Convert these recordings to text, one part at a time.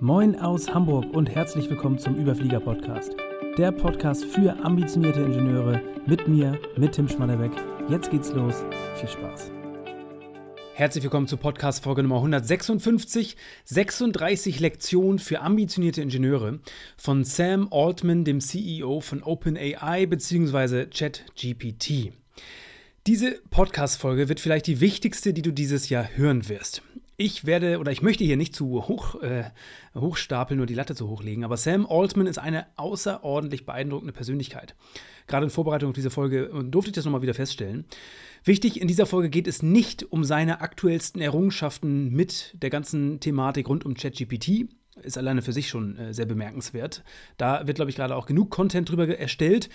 Moin aus Hamburg und herzlich willkommen zum Überflieger Podcast. Der Podcast für ambitionierte Ingenieure mit mir, mit Tim Schmannerbeck. Jetzt geht's los. Viel Spaß. Herzlich willkommen zur Podcast Folge Nummer 156, 36 Lektionen für ambitionierte Ingenieure von Sam Altman, dem CEO von OpenAI bzw. ChatGPT. Diese Podcast-Folge wird vielleicht die wichtigste, die du dieses Jahr hören wirst. Ich werde oder ich möchte hier nicht zu hoch äh, hochstapeln oder die Latte zu hochlegen, aber Sam Altman ist eine außerordentlich beeindruckende Persönlichkeit. Gerade in Vorbereitung auf diese Folge äh, durfte ich das nochmal wieder feststellen. Wichtig, in dieser Folge geht es nicht um seine aktuellsten Errungenschaften mit der ganzen Thematik rund um ChatGPT. Ist alleine für sich schon äh, sehr bemerkenswert. Da wird, glaube ich, gerade auch genug Content drüber erstellt.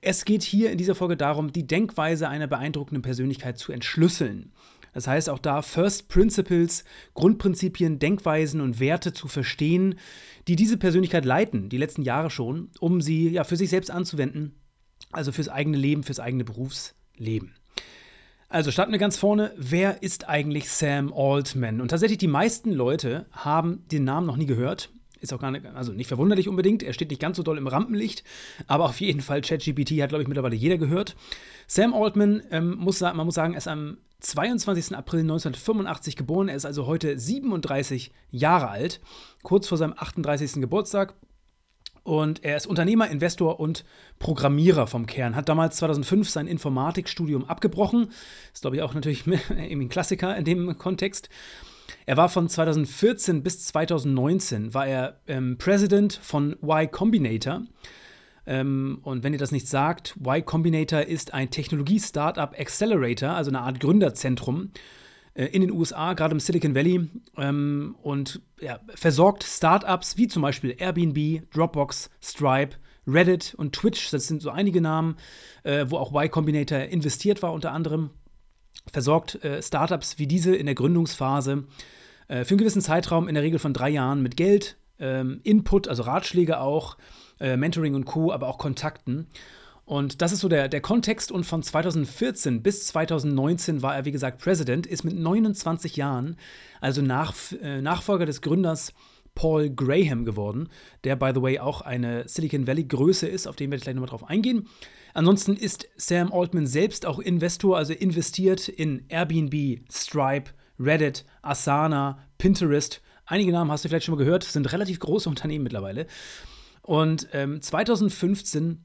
Es geht hier in dieser Folge darum, die Denkweise einer beeindruckenden Persönlichkeit zu entschlüsseln. Das heißt auch da First Principles, Grundprinzipien, Denkweisen und Werte zu verstehen, die diese Persönlichkeit leiten, die letzten Jahre schon, um sie ja für sich selbst anzuwenden, also fürs eigene Leben, fürs eigene Berufsleben. Also starten wir ganz vorne. Wer ist eigentlich Sam Altman? Und tatsächlich die meisten Leute haben den Namen noch nie gehört. Ist auch gar nicht, also nicht verwunderlich unbedingt. Er steht nicht ganz so doll im Rampenlicht, aber auf jeden Fall ChatGPT hat, glaube ich, mittlerweile jeder gehört. Sam Altman, ähm, muss, man muss sagen, ist am 22. April 1985 geboren. Er ist also heute 37 Jahre alt, kurz vor seinem 38. Geburtstag. Und er ist Unternehmer, Investor und Programmierer vom Kern. Hat damals 2005 sein Informatikstudium abgebrochen. Ist, glaube ich, auch natürlich ein Klassiker in dem Kontext. Er war von 2014 bis 2019 war er ähm, President von Y Combinator. Ähm, und wenn ihr das nicht sagt, Y Combinator ist ein Technologie-Startup Accelerator, also eine Art Gründerzentrum äh, in den USA, gerade im Silicon Valley, ähm, und ja, versorgt Startups wie zum Beispiel Airbnb, Dropbox, Stripe, Reddit und Twitch. Das sind so einige Namen, äh, wo auch Y Combinator investiert war, unter anderem. Versorgt äh, Startups wie diese in der Gründungsphase äh, für einen gewissen Zeitraum, in der Regel von drei Jahren, mit Geld, ähm, Input, also Ratschläge auch äh, Mentoring und Co., aber auch Kontakten. Und das ist so der, der Kontext. Und von 2014 bis 2019 war er, wie gesagt, President, ist mit 29 Jahren, also nach, äh, Nachfolger des Gründers Paul Graham geworden, der, by the way, auch eine Silicon Valley-Größe ist, auf den werde ich gleich nochmal drauf eingehen. Ansonsten ist Sam Altman selbst auch Investor, also investiert in Airbnb, Stripe, Reddit, Asana, Pinterest. Einige Namen hast du vielleicht schon mal gehört, sind relativ große Unternehmen mittlerweile. Und ähm, 2015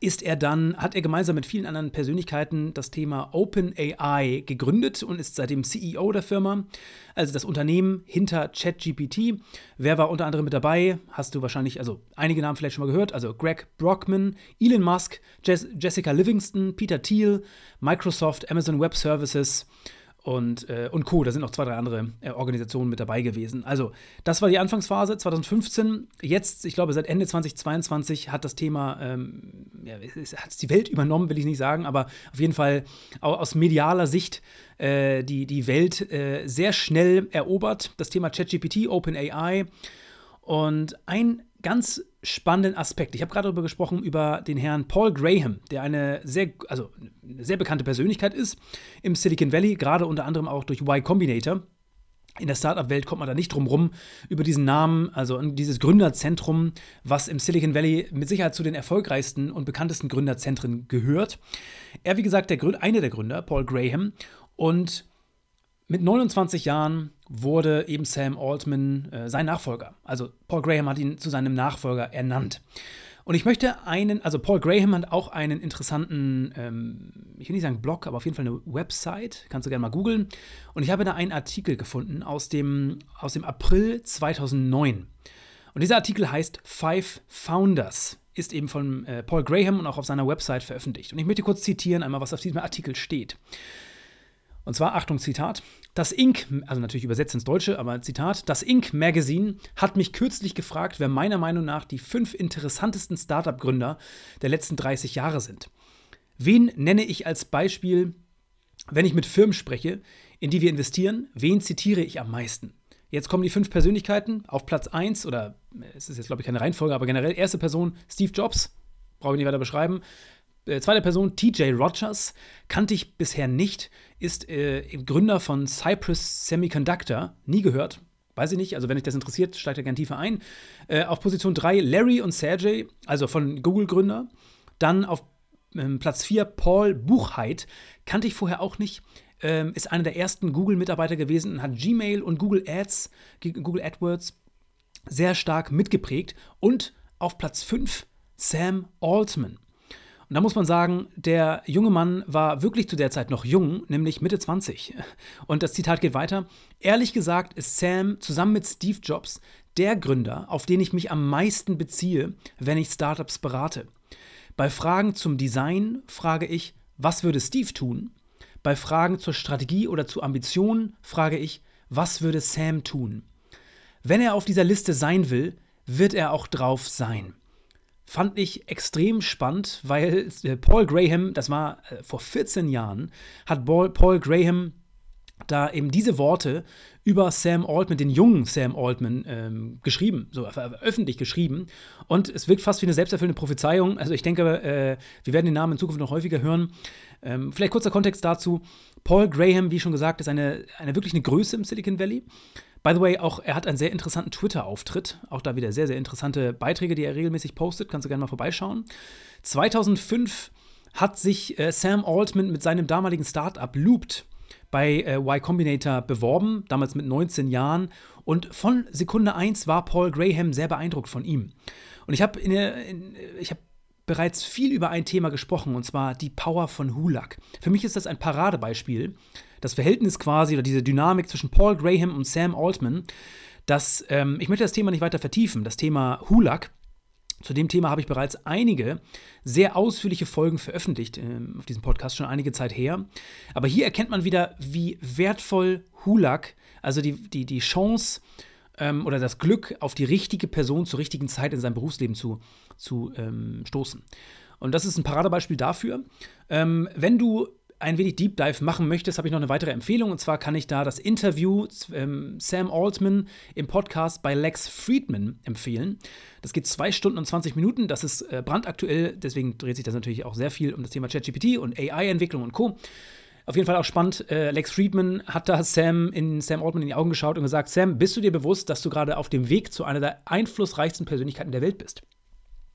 ist er dann, hat er gemeinsam mit vielen anderen Persönlichkeiten das Thema OpenAI gegründet und ist seitdem CEO der Firma, also das Unternehmen hinter ChatGPT. Wer war unter anderem mit dabei? Hast du wahrscheinlich, also einige Namen vielleicht schon mal gehört, also Greg Brockman, Elon Musk, Jess Jessica Livingston, Peter Thiel, Microsoft, Amazon Web Services und, äh, und Co. Da sind noch zwei, drei andere äh, Organisationen mit dabei gewesen. Also, das war die Anfangsphase 2015. Jetzt, ich glaube, seit Ende 2022 hat das Thema, ähm, ja, hat es die Welt übernommen, will ich nicht sagen, aber auf jeden Fall aus medialer Sicht äh, die, die Welt äh, sehr schnell erobert. Das Thema ChatGPT, OpenAI. Und ein ganz spannenden Aspekt. Ich habe gerade darüber gesprochen, über den Herrn Paul Graham, der eine sehr, also eine sehr bekannte Persönlichkeit ist im Silicon Valley, gerade unter anderem auch durch Y Combinator. In der Startup-Welt kommt man da nicht drum rum, über diesen Namen, also dieses Gründerzentrum, was im Silicon Valley mit Sicherheit zu den erfolgreichsten und bekanntesten Gründerzentren gehört. Er, wie gesagt, der einer der Gründer, Paul Graham, und mit 29 Jahren wurde eben Sam Altman äh, sein Nachfolger. Also Paul Graham hat ihn zu seinem Nachfolger ernannt. Und ich möchte einen, also Paul Graham hat auch einen interessanten, ähm, ich will nicht sagen Blog, aber auf jeden Fall eine Website, kannst du gerne mal googeln. Und ich habe da einen Artikel gefunden aus dem, aus dem April 2009. Und dieser Artikel heißt Five Founders, ist eben von äh, Paul Graham und auch auf seiner Website veröffentlicht. Und ich möchte kurz zitieren, einmal, was auf diesem Artikel steht. Und zwar, Achtung, Zitat. Das Inc., also natürlich übersetzt ins Deutsche, aber Zitat, das Inc. Magazine hat mich kürzlich gefragt, wer meiner Meinung nach die fünf interessantesten Startup-Gründer der letzten 30 Jahre sind. Wen nenne ich als Beispiel, wenn ich mit Firmen spreche, in die wir investieren? Wen zitiere ich am meisten? Jetzt kommen die fünf Persönlichkeiten auf Platz 1, oder es ist jetzt, glaube ich, keine Reihenfolge, aber generell erste Person Steve Jobs, brauche ich nicht weiter beschreiben. Äh, zweite Person, TJ Rogers, kannte ich bisher nicht, ist äh, Gründer von Cypress Semiconductor, nie gehört. weiß ich nicht, also wenn euch das interessiert, steigt da gerne tiefer ein. Äh, auf Position 3 Larry und Sergey, also von Google-Gründer. Dann auf ähm, Platz 4 Paul Buchheit, kannte ich vorher auch nicht. Ähm, ist einer der ersten Google-Mitarbeiter gewesen und hat Gmail und Google Ads, Google AdWords sehr stark mitgeprägt. Und auf Platz 5 Sam Altman. Und da muss man sagen, der junge Mann war wirklich zu der Zeit noch jung, nämlich Mitte 20. Und das Zitat geht weiter. Ehrlich gesagt ist Sam zusammen mit Steve Jobs der Gründer, auf den ich mich am meisten beziehe, wenn ich Startups berate. Bei Fragen zum Design frage ich, was würde Steve tun? Bei Fragen zur Strategie oder zu Ambitionen frage ich, was würde Sam tun? Wenn er auf dieser Liste sein will, wird er auch drauf sein fand ich extrem spannend, weil äh, Paul Graham, das war äh, vor 14 Jahren, hat Paul Graham da eben diese Worte über Sam Altman, den jungen Sam Altman, ähm, geschrieben, so öffentlich geschrieben. Und es wirkt fast wie eine selbsterfüllende Prophezeiung. Also ich denke, äh, wir werden den Namen in Zukunft noch häufiger hören. Ähm, vielleicht kurzer Kontext dazu. Paul Graham, wie schon gesagt, ist eine, eine wirklich eine Größe im Silicon Valley. By the way, auch er hat einen sehr interessanten Twitter-Auftritt. Auch da wieder sehr, sehr interessante Beiträge, die er regelmäßig postet. Kannst du gerne mal vorbeischauen. 2005 hat sich äh, Sam Altman mit seinem damaligen Startup Looped bei äh, Y Combinator beworben, damals mit 19 Jahren. Und von Sekunde 1 war Paul Graham sehr beeindruckt von ihm. Und ich habe hab bereits viel über ein Thema gesprochen, und zwar die Power von Hulak. Für mich ist das ein Paradebeispiel das Verhältnis quasi oder diese Dynamik zwischen Paul Graham und Sam Altman, dass ähm, ich möchte das Thema nicht weiter vertiefen, das Thema Hulak. Zu dem Thema habe ich bereits einige sehr ausführliche Folgen veröffentlicht äh, auf diesem Podcast, schon einige Zeit her. Aber hier erkennt man wieder, wie wertvoll Hulak, also die, die, die Chance ähm, oder das Glück, auf die richtige Person zur richtigen Zeit in seinem Berufsleben zu, zu ähm, stoßen. Und das ist ein Paradebeispiel dafür. Ähm, wenn du ein wenig Deep Dive machen möchtest, habe ich noch eine weitere Empfehlung. Und zwar kann ich da das Interview ähm, Sam Altman im Podcast bei Lex Friedman empfehlen. Das geht zwei Stunden und 20 Minuten. Das ist äh, brandaktuell. Deswegen dreht sich das natürlich auch sehr viel um das Thema ChatGPT und AI-Entwicklung und Co. Auf jeden Fall auch spannend. Äh, Lex Friedman hat da Sam in Sam Altman in die Augen geschaut und gesagt: Sam, bist du dir bewusst, dass du gerade auf dem Weg zu einer der einflussreichsten Persönlichkeiten der Welt bist?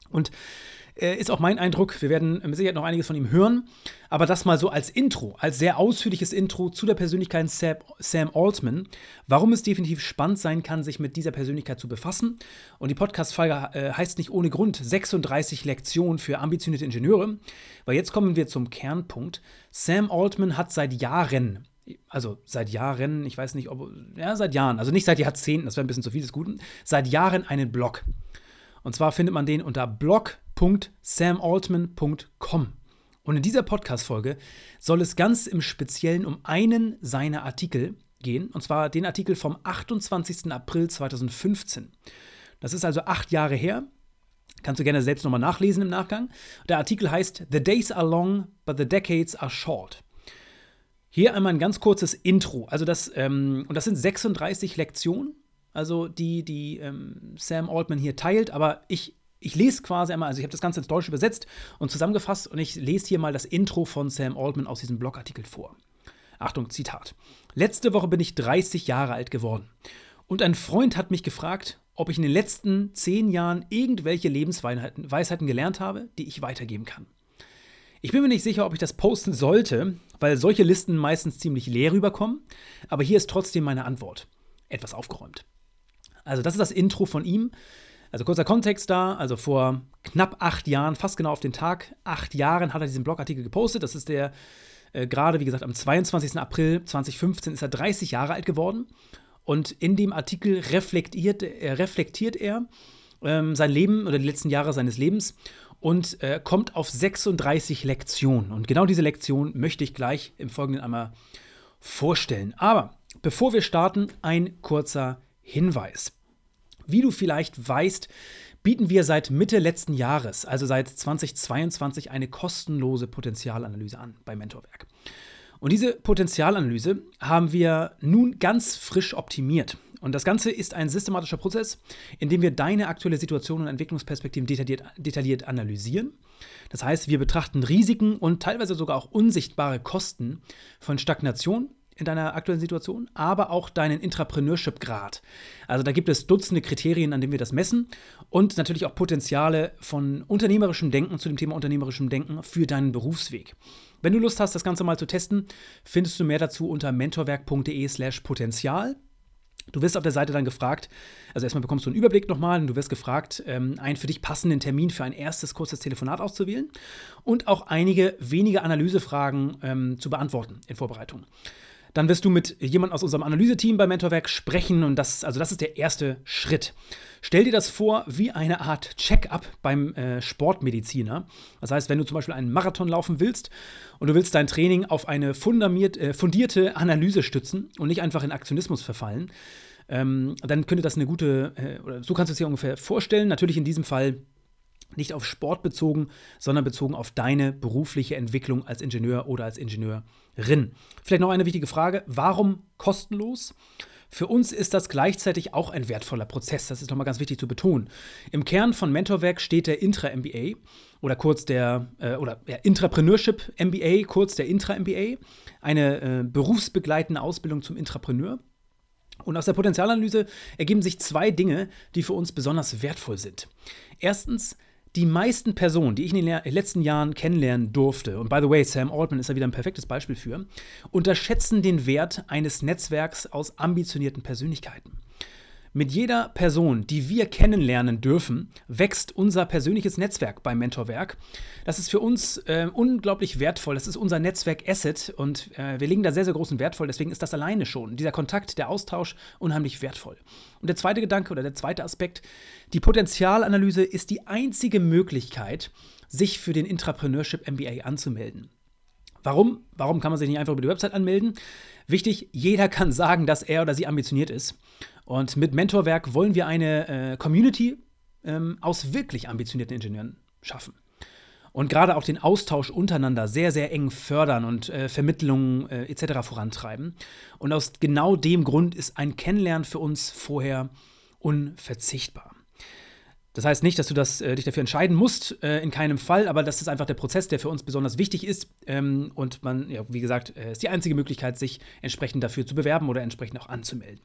Und äh, ist auch mein Eindruck. Wir werden mit Sicherheit noch einiges von ihm hören. Aber das mal so als Intro, als sehr ausführliches Intro zu der Persönlichkeit Sam Altman. Warum es definitiv spannend sein kann, sich mit dieser Persönlichkeit zu befassen. Und die Podcast-Folge äh, heißt nicht ohne Grund 36 Lektionen für ambitionierte Ingenieure. Weil jetzt kommen wir zum Kernpunkt. Sam Altman hat seit Jahren also seit Jahren, ich weiß nicht, ob, ja, seit Jahren, also nicht seit Jahrzehnten, das wäre ein bisschen zu viel des Guten, seit Jahren einen Blog. Und zwar findet man den unter blog.samaltman.com. Und in dieser Podcast-Folge soll es ganz im Speziellen um einen seiner Artikel gehen, und zwar den Artikel vom 28. April 2015. Das ist also acht Jahre her. Kannst du gerne selbst nochmal nachlesen im Nachgang. Der Artikel heißt The Days are long, but the decades are short. Hier einmal ein ganz kurzes Intro. Also das, ähm, und das sind 36 Lektionen also die, die ähm, Sam Altman hier teilt, aber ich, ich lese quasi einmal, also ich habe das Ganze ins Deutsche übersetzt und zusammengefasst und ich lese hier mal das Intro von Sam Altman aus diesem Blogartikel vor. Achtung, Zitat. Letzte Woche bin ich 30 Jahre alt geworden. Und ein Freund hat mich gefragt, ob ich in den letzten zehn Jahren irgendwelche Lebensweisheiten gelernt habe, die ich weitergeben kann. Ich bin mir nicht sicher, ob ich das posten sollte, weil solche Listen meistens ziemlich leer rüberkommen, aber hier ist trotzdem meine Antwort. Etwas aufgeräumt. Also das ist das Intro von ihm. Also kurzer Kontext da, also vor knapp acht Jahren, fast genau auf den Tag, acht Jahren hat er diesen Blogartikel gepostet. Das ist der, äh, gerade wie gesagt, am 22. April 2015 ist er 30 Jahre alt geworden. Und in dem Artikel reflektiert, äh, reflektiert er ähm, sein Leben oder die letzten Jahre seines Lebens und äh, kommt auf 36 Lektionen. Und genau diese Lektion möchte ich gleich im Folgenden einmal vorstellen. Aber bevor wir starten, ein kurzer Hinweis. Wie du vielleicht weißt, bieten wir seit Mitte letzten Jahres, also seit 2022, eine kostenlose Potenzialanalyse an bei Mentorwerk. Und diese Potenzialanalyse haben wir nun ganz frisch optimiert. Und das Ganze ist ein systematischer Prozess, in dem wir deine aktuelle Situation und Entwicklungsperspektiven detailliert, detailliert analysieren. Das heißt, wir betrachten Risiken und teilweise sogar auch unsichtbare Kosten von Stagnation, in deiner aktuellen Situation, aber auch deinen Intrapreneurship-Grad. Also da gibt es Dutzende Kriterien, an denen wir das messen und natürlich auch Potenziale von unternehmerischem Denken zu dem Thema unternehmerischem Denken für deinen Berufsweg. Wenn du Lust hast, das Ganze mal zu testen, findest du mehr dazu unter mentorwerk.de/slash Potenzial. Du wirst auf der Seite dann gefragt, also erstmal bekommst du einen Überblick nochmal und du wirst gefragt, ähm, einen für dich passenden Termin für ein erstes kurzes Telefonat auszuwählen und auch einige wenige Analysefragen ähm, zu beantworten in Vorbereitung. Dann wirst du mit jemandem aus unserem Analyseteam bei Mentorwerk sprechen und das, also das ist der erste Schritt. Stell dir das vor wie eine Art Check-up beim äh, Sportmediziner. Das heißt, wenn du zum Beispiel einen Marathon laufen willst und du willst dein Training auf eine äh, fundierte Analyse stützen und nicht einfach in Aktionismus verfallen, ähm, dann könnte das eine gute, äh, oder so kannst du es dir ungefähr vorstellen. Natürlich in diesem Fall nicht auf Sport bezogen, sondern bezogen auf deine berufliche Entwicklung als Ingenieur oder als Ingenieurin. Vielleicht noch eine wichtige Frage: Warum kostenlos? Für uns ist das gleichzeitig auch ein wertvoller Prozess. Das ist nochmal ganz wichtig zu betonen. Im Kern von Mentorwerk steht der Intra-MBA oder kurz der äh, oder ja, Intrapreneurship MBA, kurz der Intra-MBA, eine äh, berufsbegleitende Ausbildung zum Intrapreneur. Und aus der Potenzialanalyse ergeben sich zwei Dinge, die für uns besonders wertvoll sind. Erstens die meisten Personen, die ich in den letzten Jahren kennenlernen durfte, und by the way, Sam Altman ist da wieder ein perfektes Beispiel für, unterschätzen den Wert eines Netzwerks aus ambitionierten Persönlichkeiten. Mit jeder Person, die wir kennenlernen dürfen, wächst unser persönliches Netzwerk beim Mentorwerk. Das ist für uns äh, unglaublich wertvoll. Das ist unser Netzwerk-Asset und äh, wir legen da sehr, sehr großen Wert voll. Deswegen ist das alleine schon, dieser Kontakt, der Austausch, unheimlich wertvoll. Und der zweite Gedanke oder der zweite Aspekt, die Potenzialanalyse ist die einzige Möglichkeit, sich für den Intrapreneurship MBA anzumelden. Warum? Warum kann man sich nicht einfach über die Website anmelden? Wichtig, jeder kann sagen, dass er oder sie ambitioniert ist. Und mit Mentorwerk wollen wir eine äh, Community ähm, aus wirklich ambitionierten Ingenieuren schaffen. Und gerade auch den Austausch untereinander sehr, sehr eng fördern und äh, Vermittlungen äh, etc. vorantreiben. Und aus genau dem Grund ist ein Kennenlernen für uns vorher unverzichtbar. Das heißt nicht, dass du das, äh, dich dafür entscheiden musst, äh, in keinem Fall, aber das ist einfach der Prozess, der für uns besonders wichtig ist. Ähm, und man, ja, wie gesagt, äh, ist die einzige Möglichkeit, sich entsprechend dafür zu bewerben oder entsprechend auch anzumelden.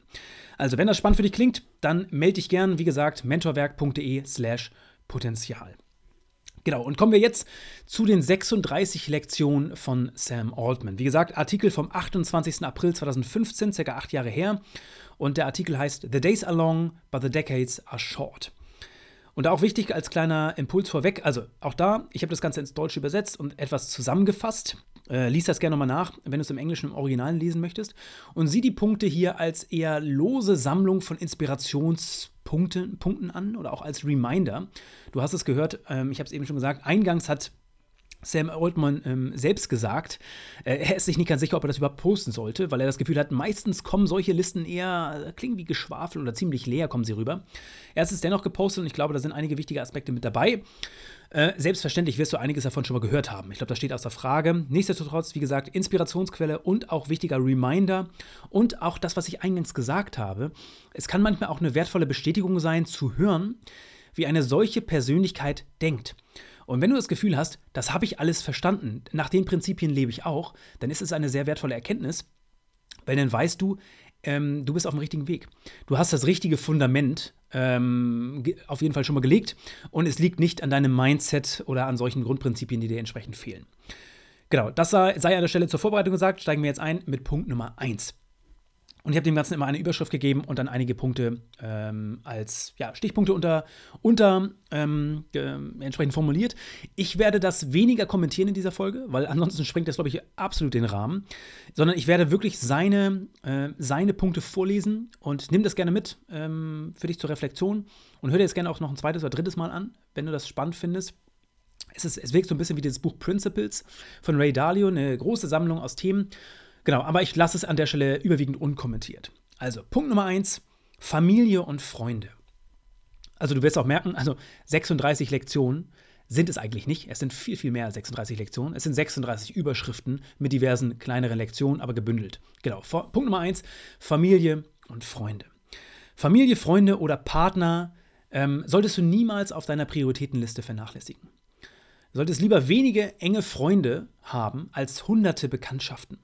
Also, wenn das spannend für dich klingt, dann melde dich gern, wie gesagt, mentorwerk.de/slash Potenzial. Genau, und kommen wir jetzt zu den 36 Lektionen von Sam Altman. Wie gesagt, Artikel vom 28. April 2015, circa acht Jahre her. Und der Artikel heißt The Days are long, but the decades are short. Und auch wichtig als kleiner Impuls vorweg, also auch da, ich habe das Ganze ins Deutsche übersetzt und etwas zusammengefasst. Äh, lies das gerne nochmal nach, wenn du es im Englischen im Original lesen möchtest. Und sieh die Punkte hier als eher lose Sammlung von Inspirationspunkten Punkten an oder auch als Reminder. Du hast es gehört, ähm, ich habe es eben schon gesagt, eingangs hat Sam Altman ähm, selbst gesagt, äh, er ist sich nicht ganz sicher, ob er das überhaupt posten sollte, weil er das Gefühl hat, meistens kommen solche Listen eher, äh, klingen wie Geschwafel oder ziemlich leer kommen sie rüber. Er ist es dennoch gepostet und ich glaube, da sind einige wichtige Aspekte mit dabei. Äh, selbstverständlich wirst du einiges davon schon mal gehört haben. Ich glaube, das steht außer Frage. Nichtsdestotrotz, wie gesagt, Inspirationsquelle und auch wichtiger Reminder und auch das, was ich eingangs gesagt habe. Es kann manchmal auch eine wertvolle Bestätigung sein, zu hören, wie eine solche Persönlichkeit denkt. Und wenn du das Gefühl hast, das habe ich alles verstanden, nach den Prinzipien lebe ich auch, dann ist es eine sehr wertvolle Erkenntnis, weil dann weißt du, ähm, du bist auf dem richtigen Weg. Du hast das richtige Fundament ähm, auf jeden Fall schon mal gelegt und es liegt nicht an deinem Mindset oder an solchen Grundprinzipien, die dir entsprechend fehlen. Genau, das sei, sei an der Stelle zur Vorbereitung gesagt. Steigen wir jetzt ein mit Punkt Nummer 1. Und ich habe dem Ganzen immer eine Überschrift gegeben und dann einige Punkte ähm, als ja, Stichpunkte unter, unter ähm, äh, entsprechend formuliert. Ich werde das weniger kommentieren in dieser Folge, weil ansonsten springt das, glaube ich, absolut den Rahmen. Sondern ich werde wirklich seine, äh, seine Punkte vorlesen und nimm das gerne mit ähm, für dich zur Reflexion und hör dir das gerne auch noch ein zweites oder drittes Mal an, wenn du das spannend findest. Es, ist, es wirkt so ein bisschen wie dieses Buch Principles von Ray Dalio, eine große Sammlung aus Themen. Genau, aber ich lasse es an der Stelle überwiegend unkommentiert. Also, Punkt Nummer eins: Familie und Freunde. Also, du wirst auch merken, also 36 Lektionen sind es eigentlich nicht. Es sind viel, viel mehr als 36 Lektionen. Es sind 36 Überschriften mit diversen kleineren Lektionen, aber gebündelt. Genau. Punkt Nummer eins: Familie und Freunde. Familie, Freunde oder Partner ähm, solltest du niemals auf deiner Prioritätenliste vernachlässigen. Du solltest lieber wenige enge Freunde haben als hunderte Bekanntschaften.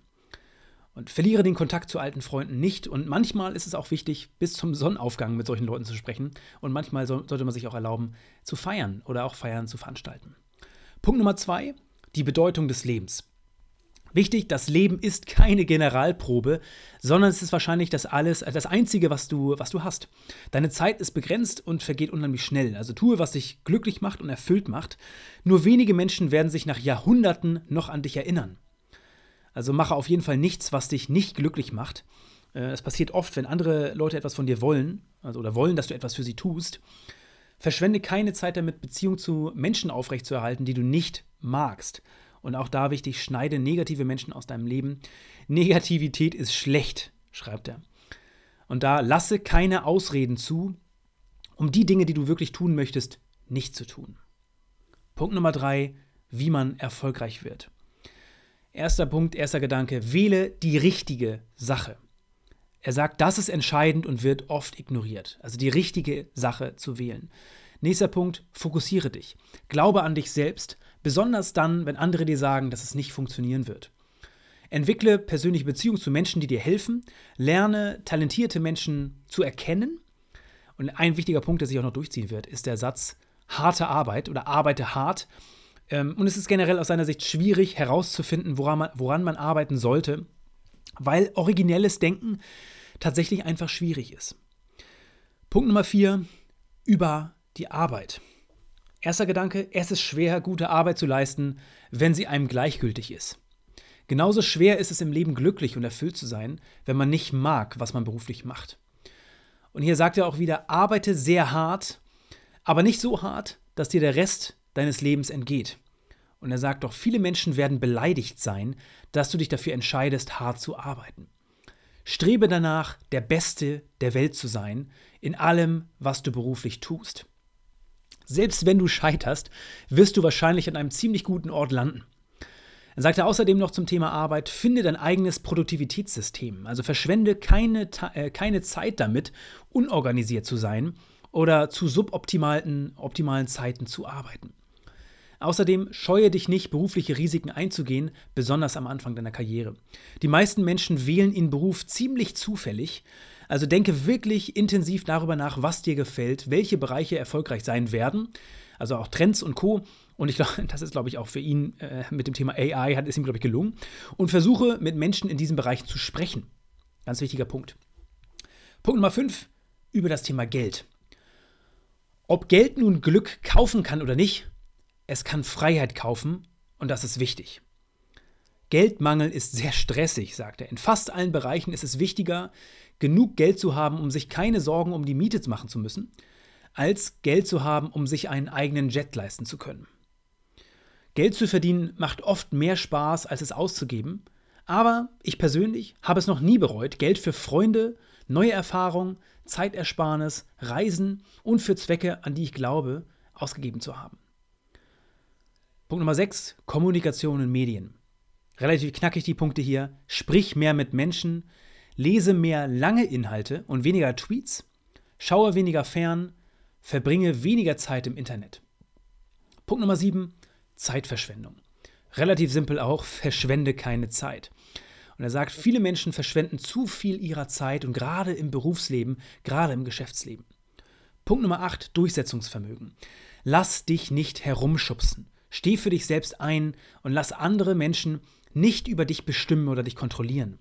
Und verliere den Kontakt zu alten Freunden nicht. Und manchmal ist es auch wichtig, bis zum Sonnenaufgang mit solchen Leuten zu sprechen. Und manchmal so, sollte man sich auch erlauben, zu feiern oder auch Feiern zu veranstalten. Punkt Nummer zwei, die Bedeutung des Lebens. Wichtig, das Leben ist keine Generalprobe, sondern es ist wahrscheinlich das alles, das Einzige, was du, was du hast. Deine Zeit ist begrenzt und vergeht unheimlich schnell. Also tue, was dich glücklich macht und erfüllt macht. Nur wenige Menschen werden sich nach Jahrhunderten noch an dich erinnern. Also mache auf jeden Fall nichts, was dich nicht glücklich macht. Äh, es passiert oft, wenn andere Leute etwas von dir wollen, also oder wollen, dass du etwas für sie tust. Verschwende keine Zeit damit, Beziehungen zu Menschen aufrechtzuerhalten, die du nicht magst. Und auch da wichtig, schneide negative Menschen aus deinem Leben. Negativität ist schlecht, schreibt er. Und da lasse keine Ausreden zu, um die Dinge, die du wirklich tun möchtest, nicht zu tun. Punkt Nummer drei, wie man erfolgreich wird. Erster Punkt, erster Gedanke, wähle die richtige Sache. Er sagt, das ist entscheidend und wird oft ignoriert. Also die richtige Sache zu wählen. Nächster Punkt, fokussiere dich. Glaube an dich selbst, besonders dann, wenn andere dir sagen, dass es nicht funktionieren wird. Entwickle persönliche Beziehungen zu Menschen, die dir helfen. Lerne talentierte Menschen zu erkennen. Und ein wichtiger Punkt, der sich auch noch durchziehen wird, ist der Satz harte Arbeit oder arbeite hart. Ähm, und es ist generell aus seiner Sicht schwierig herauszufinden, woran man, woran man arbeiten sollte, weil originelles Denken tatsächlich einfach schwierig ist. Punkt Nummer vier, über die Arbeit. Erster Gedanke, es ist schwer, gute Arbeit zu leisten, wenn sie einem gleichgültig ist. Genauso schwer ist es im Leben glücklich und erfüllt zu sein, wenn man nicht mag, was man beruflich macht. Und hier sagt er auch wieder, arbeite sehr hart, aber nicht so hart, dass dir der Rest deines Lebens entgeht. Und er sagt doch, viele Menschen werden beleidigt sein, dass du dich dafür entscheidest, hart zu arbeiten. Strebe danach, der Beste der Welt zu sein, in allem, was du beruflich tust. Selbst wenn du scheiterst, wirst du wahrscheinlich an einem ziemlich guten Ort landen. Er sagte außerdem noch zum Thema Arbeit, finde dein eigenes Produktivitätssystem. Also verschwende keine, äh, keine Zeit damit, unorganisiert zu sein oder zu suboptimalen optimalen Zeiten zu arbeiten. Außerdem scheue dich nicht, berufliche Risiken einzugehen, besonders am Anfang deiner Karriere. Die meisten Menschen wählen ihren Beruf ziemlich zufällig, also denke wirklich intensiv darüber nach, was dir gefällt, welche Bereiche erfolgreich sein werden, also auch Trends und Co. Und ich glaube, das ist, glaube ich, auch für ihn äh, mit dem Thema AI, hat es ihm, glaube ich, gelungen. Und versuche mit Menschen in diesen Bereichen zu sprechen. Ganz wichtiger Punkt. Punkt Nummer 5, über das Thema Geld. Ob Geld nun Glück kaufen kann oder nicht, es kann Freiheit kaufen und das ist wichtig. Geldmangel ist sehr stressig, sagt er. In fast allen Bereichen ist es wichtiger, genug Geld zu haben, um sich keine Sorgen um die Miete machen zu müssen, als Geld zu haben, um sich einen eigenen Jet leisten zu können. Geld zu verdienen macht oft mehr Spaß, als es auszugeben, aber ich persönlich habe es noch nie bereut, Geld für Freunde, neue Erfahrungen, Zeitersparnis, Reisen und für Zwecke, an die ich glaube, ausgegeben zu haben. Punkt Nummer 6, Kommunikation und Medien. Relativ knackig die Punkte hier. Sprich mehr mit Menschen, lese mehr lange Inhalte und weniger Tweets, schaue weniger fern, verbringe weniger Zeit im Internet. Punkt Nummer 7, Zeitverschwendung. Relativ simpel auch, verschwende keine Zeit. Und er sagt, viele Menschen verschwenden zu viel ihrer Zeit und gerade im Berufsleben, gerade im Geschäftsleben. Punkt Nummer 8, Durchsetzungsvermögen. Lass dich nicht herumschubsen. Steh für dich selbst ein und lass andere Menschen nicht über dich bestimmen oder dich kontrollieren.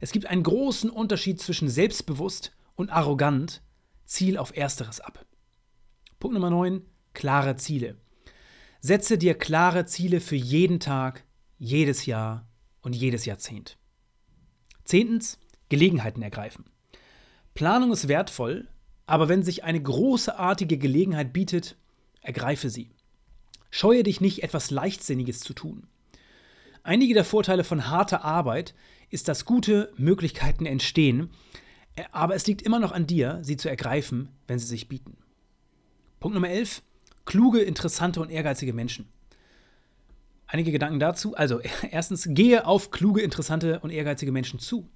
Es gibt einen großen Unterschied zwischen selbstbewusst und arrogant. Ziel auf ersteres ab. Punkt Nummer 9. Klare Ziele. Setze dir klare Ziele für jeden Tag, jedes Jahr und jedes Jahrzehnt. Zehntens. Gelegenheiten ergreifen. Planung ist wertvoll, aber wenn sich eine großartige Gelegenheit bietet, ergreife sie. Scheue dich nicht, etwas Leichtsinniges zu tun. Einige der Vorteile von harter Arbeit ist, dass gute Möglichkeiten entstehen, aber es liegt immer noch an dir, sie zu ergreifen, wenn sie sich bieten. Punkt Nummer 11. Kluge, interessante und ehrgeizige Menschen. Einige Gedanken dazu. Also, erstens, gehe auf kluge, interessante und ehrgeizige Menschen zu.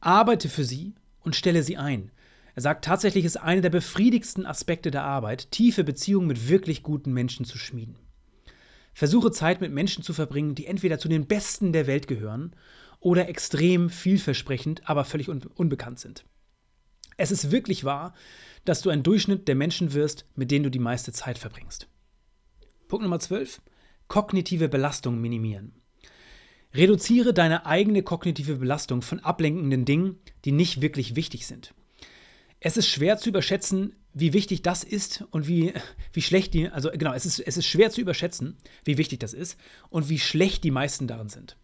Arbeite für sie und stelle sie ein. Er sagt, tatsächlich ist einer der befriedigsten Aspekte der Arbeit, tiefe Beziehungen mit wirklich guten Menschen zu schmieden. Versuche Zeit mit Menschen zu verbringen, die entweder zu den Besten der Welt gehören oder extrem vielversprechend, aber völlig unbekannt sind. Es ist wirklich wahr, dass du ein Durchschnitt der Menschen wirst, mit denen du die meiste Zeit verbringst. Punkt Nummer 12. Kognitive Belastung minimieren. Reduziere deine eigene kognitive Belastung von ablenkenden Dingen, die nicht wirklich wichtig sind. Es ist schwer zu überschätzen, wie wichtig das ist und wie, wie schlecht die, also genau, es ist, es ist schwer zu überschätzen, wie wichtig das ist und wie schlecht die meisten darin sind.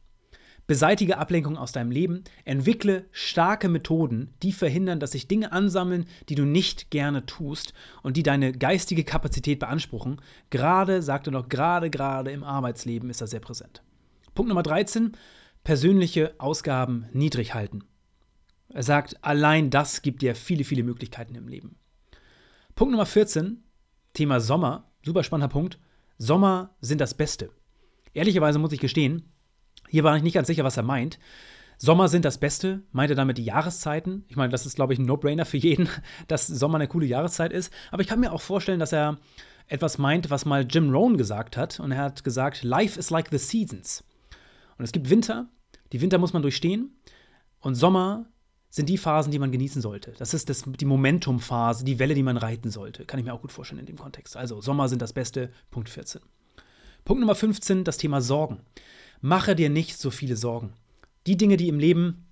Beseitige Ablenkung aus deinem Leben, entwickle starke Methoden, die verhindern, dass sich Dinge ansammeln, die du nicht gerne tust und die deine geistige Kapazität beanspruchen. Gerade, sagt er noch, gerade, gerade im Arbeitsleben ist das sehr präsent. Punkt Nummer 13, persönliche Ausgaben niedrig halten. Er sagt, allein das gibt dir viele, viele Möglichkeiten im Leben. Punkt Nummer 14, Thema Sommer, super spannender Punkt. Sommer sind das Beste. Ehrlicherweise muss ich gestehen, hier war ich nicht ganz sicher, was er meint. Sommer sind das Beste, meint er damit die Jahreszeiten. Ich meine, das ist, glaube ich, ein No-Brainer für jeden, dass Sommer eine coole Jahreszeit ist. Aber ich kann mir auch vorstellen, dass er etwas meint, was mal Jim Rohn gesagt hat. Und er hat gesagt, Life is like the seasons. Und es gibt Winter, die Winter muss man durchstehen. Und Sommer sind die Phasen, die man genießen sollte. Das ist das, die Momentumphase, die Welle, die man reiten sollte. Kann ich mir auch gut vorstellen in dem Kontext. Also, Sommer sind das Beste, Punkt 14. Punkt Nummer 15, das Thema Sorgen mache dir nicht so viele Sorgen. Die Dinge, die im Leben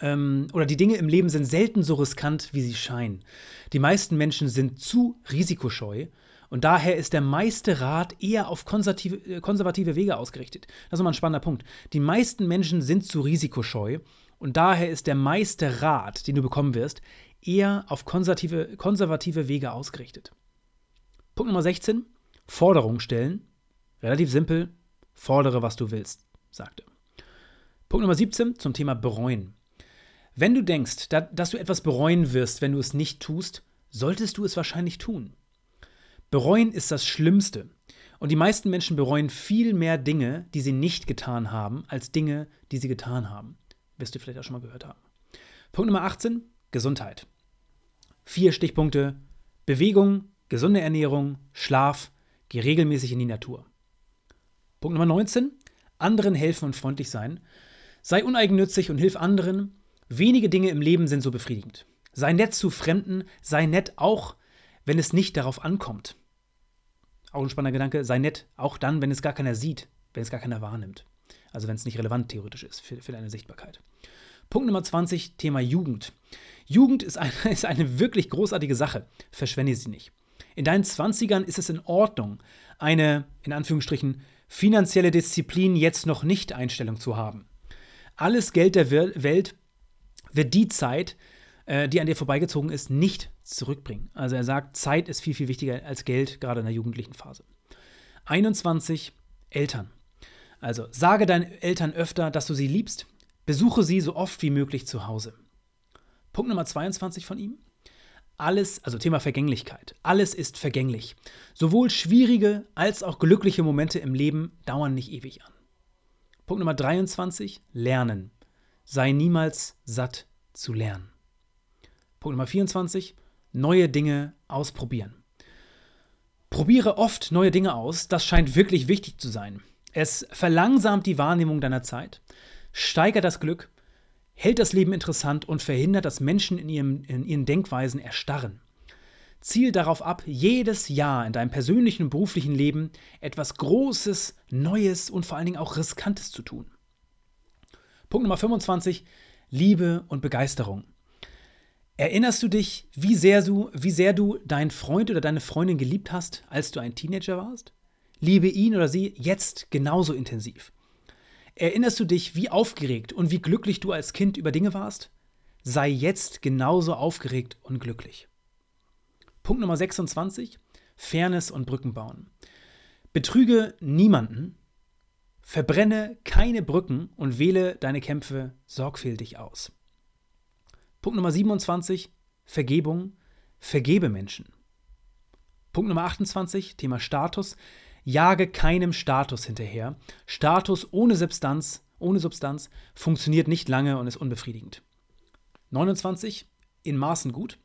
ähm, oder die Dinge im Leben sind selten so riskant, wie sie scheinen. Die meisten Menschen sind zu risikoscheu und daher ist der meiste Rat eher auf konservative, äh, konservative Wege ausgerichtet. Das ist nochmal ein spannender Punkt. Die meisten Menschen sind zu risikoscheu und daher ist der meiste Rat, den du bekommen wirst, eher auf konservative, konservative Wege ausgerichtet. Punkt Nummer 16. Forderungen stellen. Relativ simpel, Fordere, was du willst, sagte. Punkt Nummer 17 zum Thema bereuen. Wenn du denkst, dass du etwas bereuen wirst, wenn du es nicht tust, solltest du es wahrscheinlich tun. Bereuen ist das Schlimmste. Und die meisten Menschen bereuen viel mehr Dinge, die sie nicht getan haben, als Dinge, die sie getan haben. Wirst du vielleicht auch schon mal gehört haben. Punkt Nummer 18, Gesundheit. Vier Stichpunkte. Bewegung, gesunde Ernährung, Schlaf, geh regelmäßig in die Natur. Punkt Nummer 19. Anderen helfen und freundlich sein. Sei uneigennützig und hilf anderen. Wenige Dinge im Leben sind so befriedigend. Sei nett zu Fremden, sei nett auch, wenn es nicht darauf ankommt. Auch ein spannender Gedanke, sei nett auch dann, wenn es gar keiner sieht, wenn es gar keiner wahrnimmt. Also wenn es nicht relevant theoretisch ist für, für deine Sichtbarkeit. Punkt Nummer 20, Thema Jugend. Jugend ist eine, ist eine wirklich großartige Sache. Verschwende sie nicht. In deinen 20ern ist es in Ordnung, eine, in Anführungsstrichen, finanzielle Disziplin jetzt noch nicht Einstellung zu haben. Alles Geld der Welt wird die Zeit, äh, die an dir vorbeigezogen ist, nicht zurückbringen. Also er sagt, Zeit ist viel, viel wichtiger als Geld, gerade in der jugendlichen Phase. 21 Eltern. Also sage deinen Eltern öfter, dass du sie liebst. Besuche sie so oft wie möglich zu Hause. Punkt Nummer 22 von ihm. Alles, also Thema Vergänglichkeit, alles ist vergänglich. Sowohl schwierige als auch glückliche Momente im Leben dauern nicht ewig an. Punkt Nummer 23, Lernen. Sei niemals satt zu lernen. Punkt Nummer 24, neue Dinge ausprobieren. Probiere oft neue Dinge aus, das scheint wirklich wichtig zu sein. Es verlangsamt die Wahrnehmung deiner Zeit, steigert das Glück hält das Leben interessant und verhindert, dass Menschen in, ihrem, in ihren Denkweisen erstarren. Ziel darauf ab, jedes Jahr in deinem persönlichen und beruflichen Leben etwas Großes, Neues und vor allen Dingen auch Riskantes zu tun. Punkt Nummer 25, Liebe und Begeisterung. Erinnerst du dich, wie sehr du, wie sehr du deinen Freund oder deine Freundin geliebt hast, als du ein Teenager warst? Liebe ihn oder sie jetzt genauso intensiv. Erinnerst du dich, wie aufgeregt und wie glücklich du als Kind über Dinge warst? Sei jetzt genauso aufgeregt und glücklich. Punkt Nummer 26. Fairness und Brücken bauen. Betrüge niemanden, verbrenne keine Brücken und wähle deine Kämpfe sorgfältig aus. Punkt Nummer 27. Vergebung. Vergebe Menschen. Punkt Nummer 28. Thema Status. Jage keinem Status hinterher. Status ohne Substanz, ohne Substanz funktioniert nicht lange und ist unbefriedigend. 29. In Maßen gut.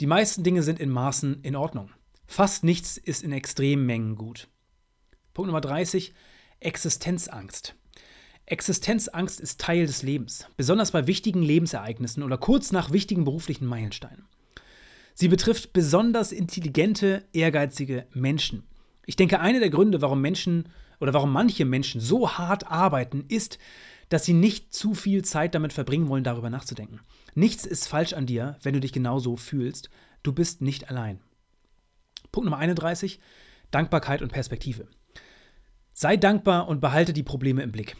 Die meisten Dinge sind in Maßen in Ordnung. Fast nichts ist in extremen Mengen gut. Punkt Nummer 30. Existenzangst. Existenzangst ist Teil des Lebens, besonders bei wichtigen Lebensereignissen oder kurz nach wichtigen beruflichen Meilensteinen. Sie betrifft besonders intelligente, ehrgeizige Menschen. Ich denke, einer der Gründe, warum Menschen oder warum manche Menschen so hart arbeiten, ist, dass sie nicht zu viel Zeit damit verbringen wollen, darüber nachzudenken. Nichts ist falsch an dir, wenn du dich genauso fühlst. Du bist nicht allein. Punkt Nummer 31. Dankbarkeit und Perspektive. Sei dankbar und behalte die Probleme im Blick.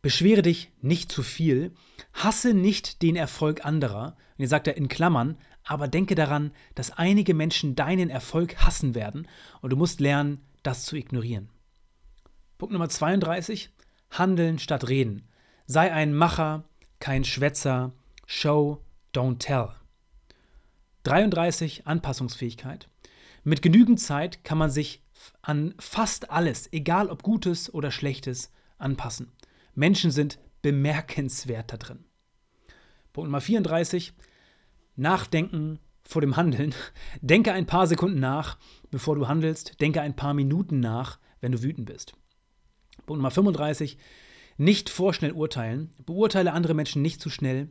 Beschwere dich nicht zu viel, hasse nicht den Erfolg anderer. Und hier sagt er in Klammern, aber denke daran, dass einige Menschen deinen Erfolg hassen werden und du musst lernen, das zu ignorieren. Punkt Nummer 32. Handeln statt reden. Sei ein Macher, kein Schwätzer. Show, don't tell. 33. Anpassungsfähigkeit. Mit genügend Zeit kann man sich an fast alles, egal ob Gutes oder Schlechtes, anpassen. Menschen sind bemerkenswert da drin. Punkt Nummer 34. Nachdenken vor dem Handeln. Denke ein paar Sekunden nach, bevor du handelst. Denke ein paar Minuten nach, wenn du wütend bist. Punkt Nummer 35. Nicht vorschnell urteilen. Beurteile andere Menschen nicht zu schnell.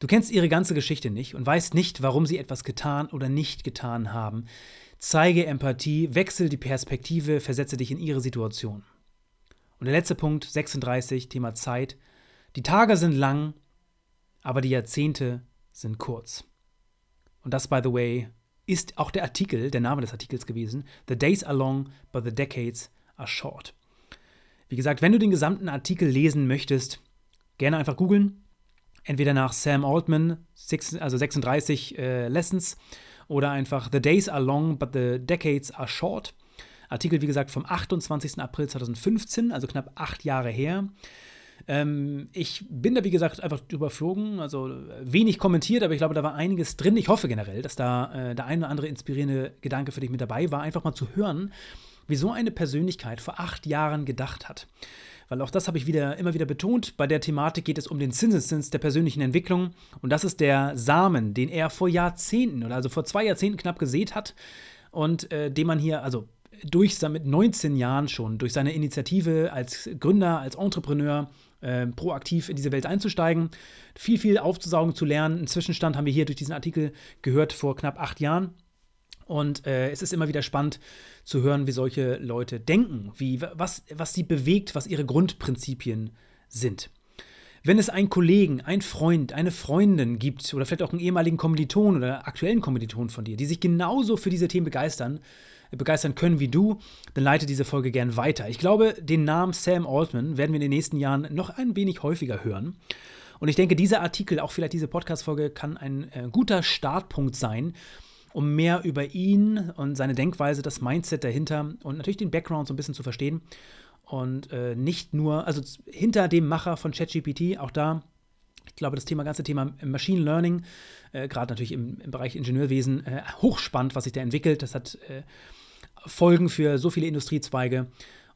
Du kennst ihre ganze Geschichte nicht und weißt nicht, warum sie etwas getan oder nicht getan haben. Zeige Empathie, wechsel die Perspektive, versetze dich in ihre Situation. Und der letzte Punkt, 36, Thema Zeit. Die Tage sind lang, aber die Jahrzehnte sind kurz. Und das, by the way, ist auch der Artikel, der Name des Artikels gewesen. The days are long, but the decades are short. Wie gesagt, wenn du den gesamten Artikel lesen möchtest, gerne einfach googeln. Entweder nach Sam Altman, also 36 äh, Lessons, oder einfach The days are long, but the decades are short. Artikel, wie gesagt, vom 28. April 2015, also knapp acht Jahre her. Ähm, ich bin da, wie gesagt, einfach überflogen, also wenig kommentiert, aber ich glaube, da war einiges drin. Ich hoffe generell, dass da äh, der ein oder andere inspirierende Gedanke für dich mit dabei war, einfach mal zu hören, wie so eine Persönlichkeit vor acht Jahren gedacht hat. Weil auch das habe ich wieder, immer wieder betont. Bei der Thematik geht es um den Zinseszins der persönlichen Entwicklung. Und das ist der Samen, den er vor Jahrzehnten oder also vor zwei Jahrzehnten knapp gesät hat. Und äh, den man hier, also durch mit 19 Jahren schon, durch seine Initiative als Gründer, als Entrepreneur, äh, proaktiv in diese Welt einzusteigen, viel, viel aufzusaugen, zu lernen. Einen Zwischenstand haben wir hier durch diesen Artikel gehört vor knapp acht Jahren. Und äh, es ist immer wieder spannend zu hören, wie solche Leute denken, wie, was, was sie bewegt, was ihre Grundprinzipien sind. Wenn es einen Kollegen, einen Freund, eine Freundin gibt oder vielleicht auch einen ehemaligen Kommiliton oder aktuellen Kommiliton von dir, die sich genauso für diese Themen begeistern, begeistern können wie du, dann leite diese Folge gern weiter. Ich glaube, den Namen Sam Altman werden wir in den nächsten Jahren noch ein wenig häufiger hören. Und ich denke, dieser Artikel, auch vielleicht diese Podcast-Folge, kann ein äh, guter Startpunkt sein, um mehr über ihn und seine Denkweise, das Mindset dahinter und natürlich den Background so ein bisschen zu verstehen. Und äh, nicht nur, also hinter dem Macher von ChatGPT, auch da ich glaube, das Thema, ganze Thema Machine Learning, äh, gerade natürlich im, im, Bereich Ingenieurwesen, äh, hochspannend, was sich da entwickelt. Das hat äh, Folgen für so viele Industriezweige.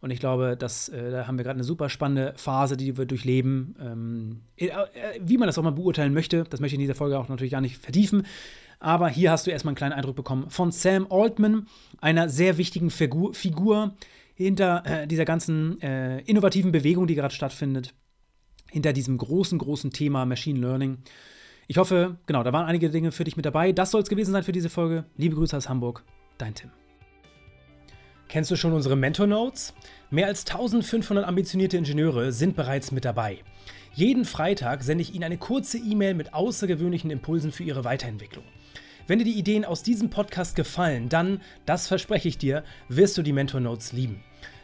Und ich glaube, dass, äh, da haben wir gerade eine super spannende Phase, die wir durchleben. Ähm, äh, äh, wie man das auch mal beurteilen möchte, das möchte ich in dieser Folge auch natürlich gar nicht vertiefen. Aber hier hast du erstmal einen kleinen Eindruck bekommen von Sam Altman, einer sehr wichtigen Figur, Figur hinter dieser ganzen innovativen Bewegung, die gerade stattfindet, hinter diesem großen, großen Thema Machine Learning. Ich hoffe, genau, da waren einige Dinge für dich mit dabei. Das soll es gewesen sein für diese Folge. Liebe Grüße aus Hamburg, dein Tim. Kennst du schon unsere Mentor Notes? Mehr als 1500 ambitionierte Ingenieure sind bereits mit dabei. Jeden Freitag sende ich Ihnen eine kurze E-Mail mit außergewöhnlichen Impulsen für Ihre Weiterentwicklung. Wenn dir die Ideen aus diesem Podcast gefallen, dann, das verspreche ich dir, wirst du die Mentor Notes lieben.